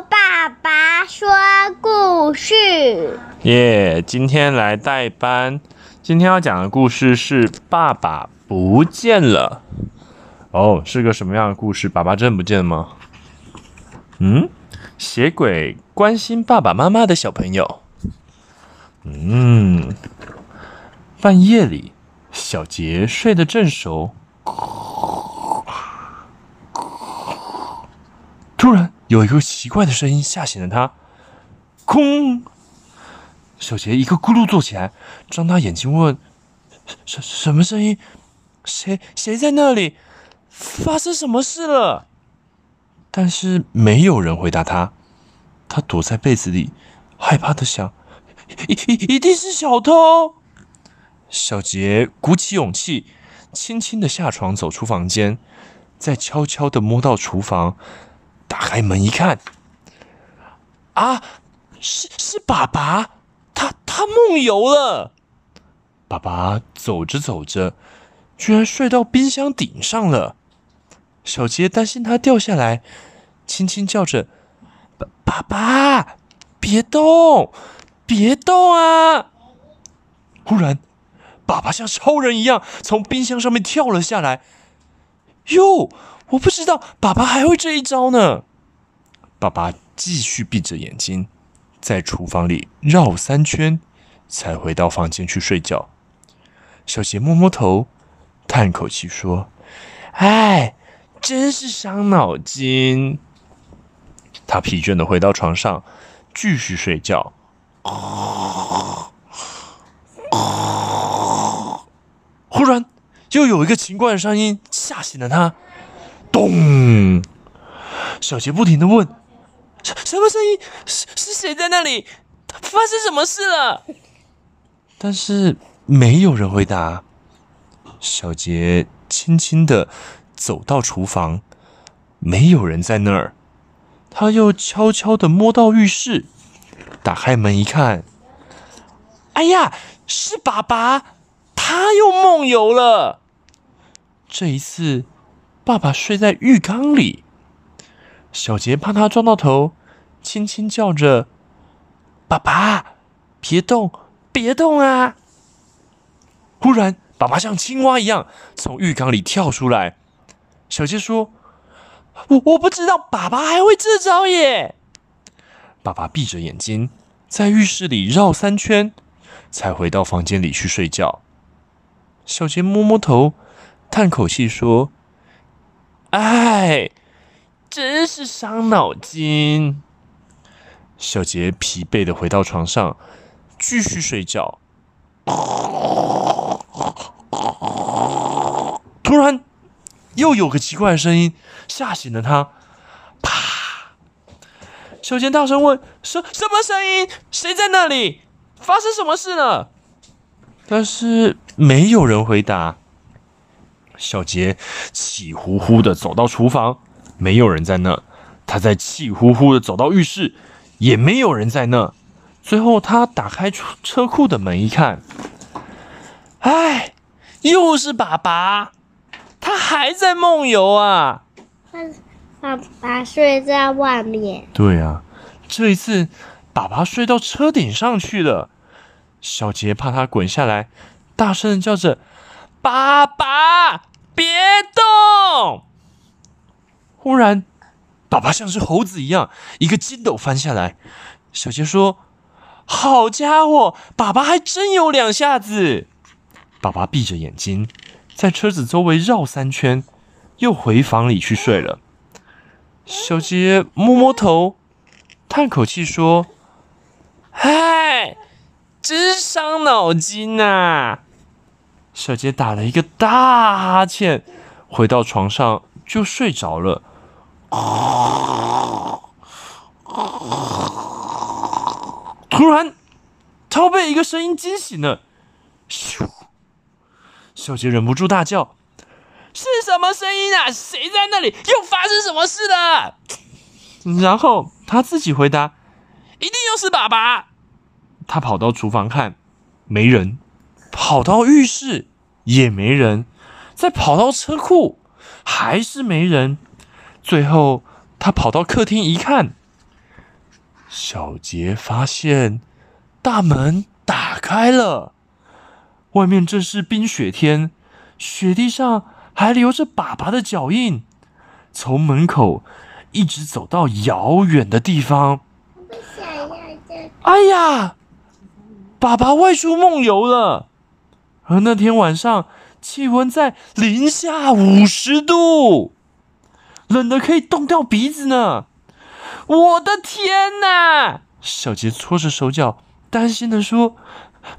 爸爸说故事。耶今天来代班。今天要讲的故事是《爸爸不见了》。哦，是个什么样的故事？爸爸真不见吗？嗯，血鬼关心爸爸妈妈的小朋友。嗯，半夜里，小杰睡得正熟。突然，有一个奇怪的声音吓醒了他。空，小杰一个咕噜坐起来，张大眼睛问：“什什么声音？谁谁在那里？发生什么事了？”但是没有人回答他。他躲在被子里，害怕的想：“一一一定是小偷。”小杰鼓起勇气，轻轻的下床，走出房间，再悄悄的摸到厨房。打开门一看，啊，是是爸爸，他他梦游了。爸爸走着走着，居然睡到冰箱顶上了。小杰担心他掉下来，轻轻叫着：“爸爸爸，别动，别动啊！”忽然，爸爸像超人一样从冰箱上面跳了下来。哟！我不知道爸爸还会这一招呢。爸爸继续闭着眼睛，在厨房里绕三圈，才回到房间去睡觉。小杰摸摸头，叹口气说：“哎，真是伤脑筋。”他疲倦的回到床上，继续睡觉。忽然，又有一个奇怪的声音吓醒了他。咚！小杰不停的问：“什什么声音？是是谁在那里？发生什么事了？”但是没有人回答。小杰轻轻的走到厨房，没有人在那儿。他又悄悄的摸到浴室，打开门一看，哎呀，是爸爸，他又梦游了。这一次。爸爸睡在浴缸里，小杰怕他撞到头，轻轻叫着：“爸爸，别动，别动啊！”忽然，爸爸像青蛙一样从浴缸里跳出来。小杰说：“我我不知道爸爸还会这招耶！”爸爸闭着眼睛在浴室里绕三圈，才回到房间里去睡觉。小杰摸摸头，叹口气说。哎，真是伤脑筋。小杰疲惫的回到床上，继续睡觉。突然，又有个奇怪的声音吓醒了他。啪！小杰大声问：“什什么声音？谁在那里？发生什么事了？”但是没有人回答。小杰气呼呼的走到厨房，没有人在那。他在气呼呼的走到浴室，也没有人在那。最后，他打开车库的门一看，哎，又是爸爸，他还在梦游啊！爸爸睡在外面。对啊，这一次爸爸睡到车顶上去了。小杰怕他滚下来，大声的叫着。爸爸，别动！忽然，爸爸像是猴子一样，一个筋斗翻下来。小杰说：“好家伙，爸爸还真有两下子！”爸爸闭着眼睛，在车子周围绕三圈，又回房里去睡了。小杰摸摸头，叹口气说：“嗨，真伤脑筋呐！”小杰打了一个大哈欠，回到床上就睡着了。突然，他被一个声音惊醒了。咻！小杰忍不住大叫：“是什么声音啊？谁在那里？又发生什么事了？”然后他自己回答：“一定又是爸爸。”他跑到厨房看，没人。跑到浴室也没人，再跑到车库还是没人。最后他跑到客厅一看，小杰发现大门打开了，外面正是冰雪天，雪地上还留着爸爸的脚印。从门口一直走到遥远的地方。哎呀，爸爸外出梦游了。而那天晚上，气温在零下五十度，冷得可以冻掉鼻子呢。我的天哪！小杰搓着手脚，担心地说：“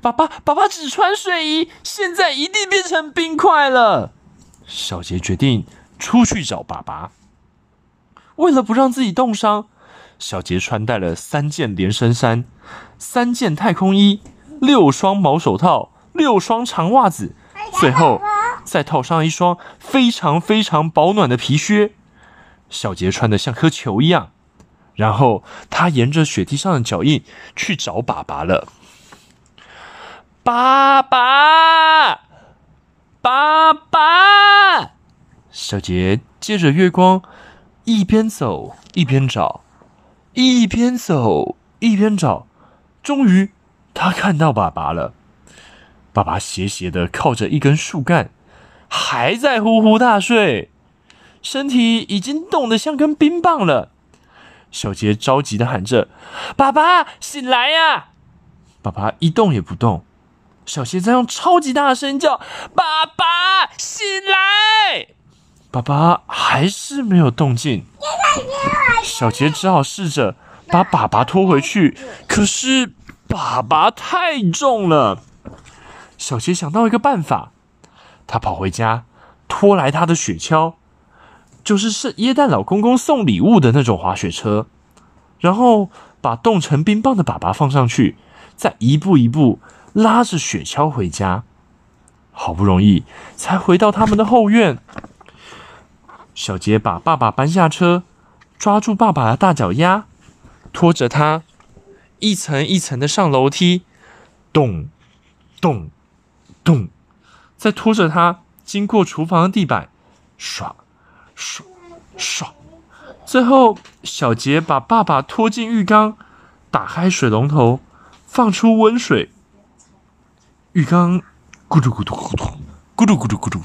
爸爸，爸爸只穿睡衣，现在一定变成冰块了。”小杰决定出去找爸爸。为了不让自己冻伤，小杰穿戴了三件连身衫、三件太空衣、六双毛手套、六双长袜子，最后再套上一双非常非常保暖的皮靴。小杰穿得像颗球一样。然后他沿着雪地上的脚印去找爸爸了。爸爸，爸爸！小杰借着月光，一边走一边找，一边走一边找。终于，他看到爸爸了。爸爸斜斜的靠着一根树干，还在呼呼大睡，身体已经冻得像根冰棒了。小杰着急的喊着：“爸爸，醒来呀！”爸爸一动也不动。小杰在用超级大的声音叫：“爸爸，醒来！”爸爸还是没有动静。小杰只好试着把爸爸拖回去，可是爸爸太重了。小杰想到一个办法，他跑回家，拖来他的雪橇。就是是耶诞老公公送礼物的那种滑雪车，然后把冻成冰棒的爸爸放上去，再一步一步拉着雪橇回家。好不容易才回到他们的后院，小杰把爸爸搬下车，抓住爸爸的大脚丫，拖着他一层一层的上楼梯，咚咚咚，再拖着他经过厨房的地板，刷。刷刷，最后小杰把爸爸拖进浴缸，打开水龙头，放出温水，浴缸咕嘟咕嘟咕嘟咕嘟咕嘟咕嘟，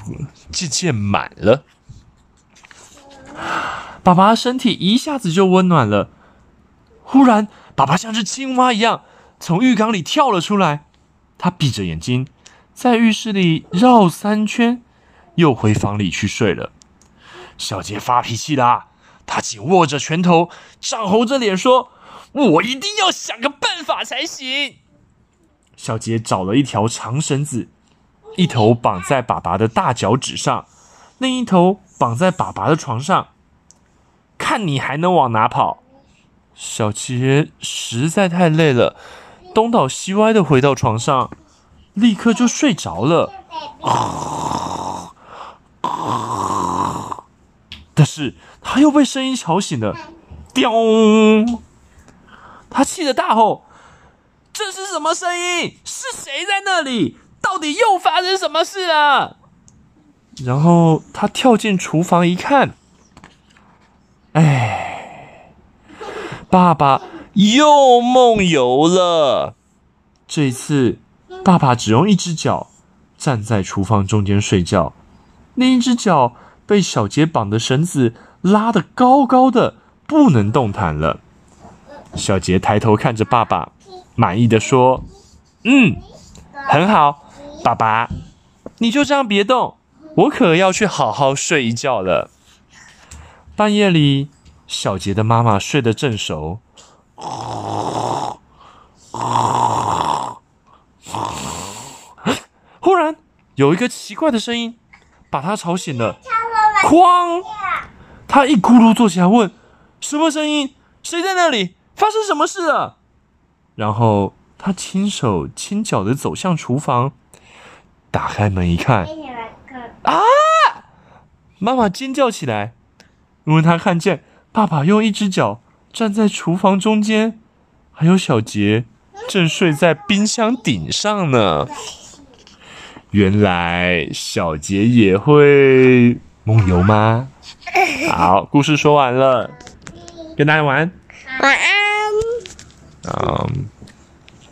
渐渐满了。爸爸的身体一下子就温暖了。忽然，爸爸像只青蛙一样从浴缸里跳了出来，他闭着眼睛在浴室里绕三圈，又回房里去睡了。小杰发脾气啦！他紧握着拳头，涨红着脸说：“我一定要想个办法才行。”小杰找了一条长绳子，一头绑在爸爸的大脚趾上，另一头绑在爸爸的床上。看你还能往哪跑？小杰实在太累了，东倒西歪的回到床上，立刻就睡着了。但是他又被声音吵醒了，咚！他气得大吼：“这是什么声音？是谁在那里？到底又发生什么事了？”然后他跳进厨房一看，哎，爸爸又梦游了。这次，爸爸只用一只脚站在厨房中间睡觉，另一只脚。被小杰绑的绳子拉得高高的，不能动弹了。小杰抬头看着爸爸，满意的说：“嗯，很好，爸爸，你就这样别动，我可要去好好睡一觉了。”半夜里，小杰的妈妈睡得正熟，忽然有一个奇怪的声音把他吵醒了。哐！他一咕噜坐起来，问：“什么声音？谁在那里？发生什么事了？”然后他轻手轻脚的走向厨房，打开门一看，啊！妈妈尖叫起来，因为她看见爸爸用一只脚站在厨房中间，还有小杰正睡在冰箱顶上呢。原来小杰也会。梦游吗？好，故事说完了，跟大家晚安。晚安。嗯。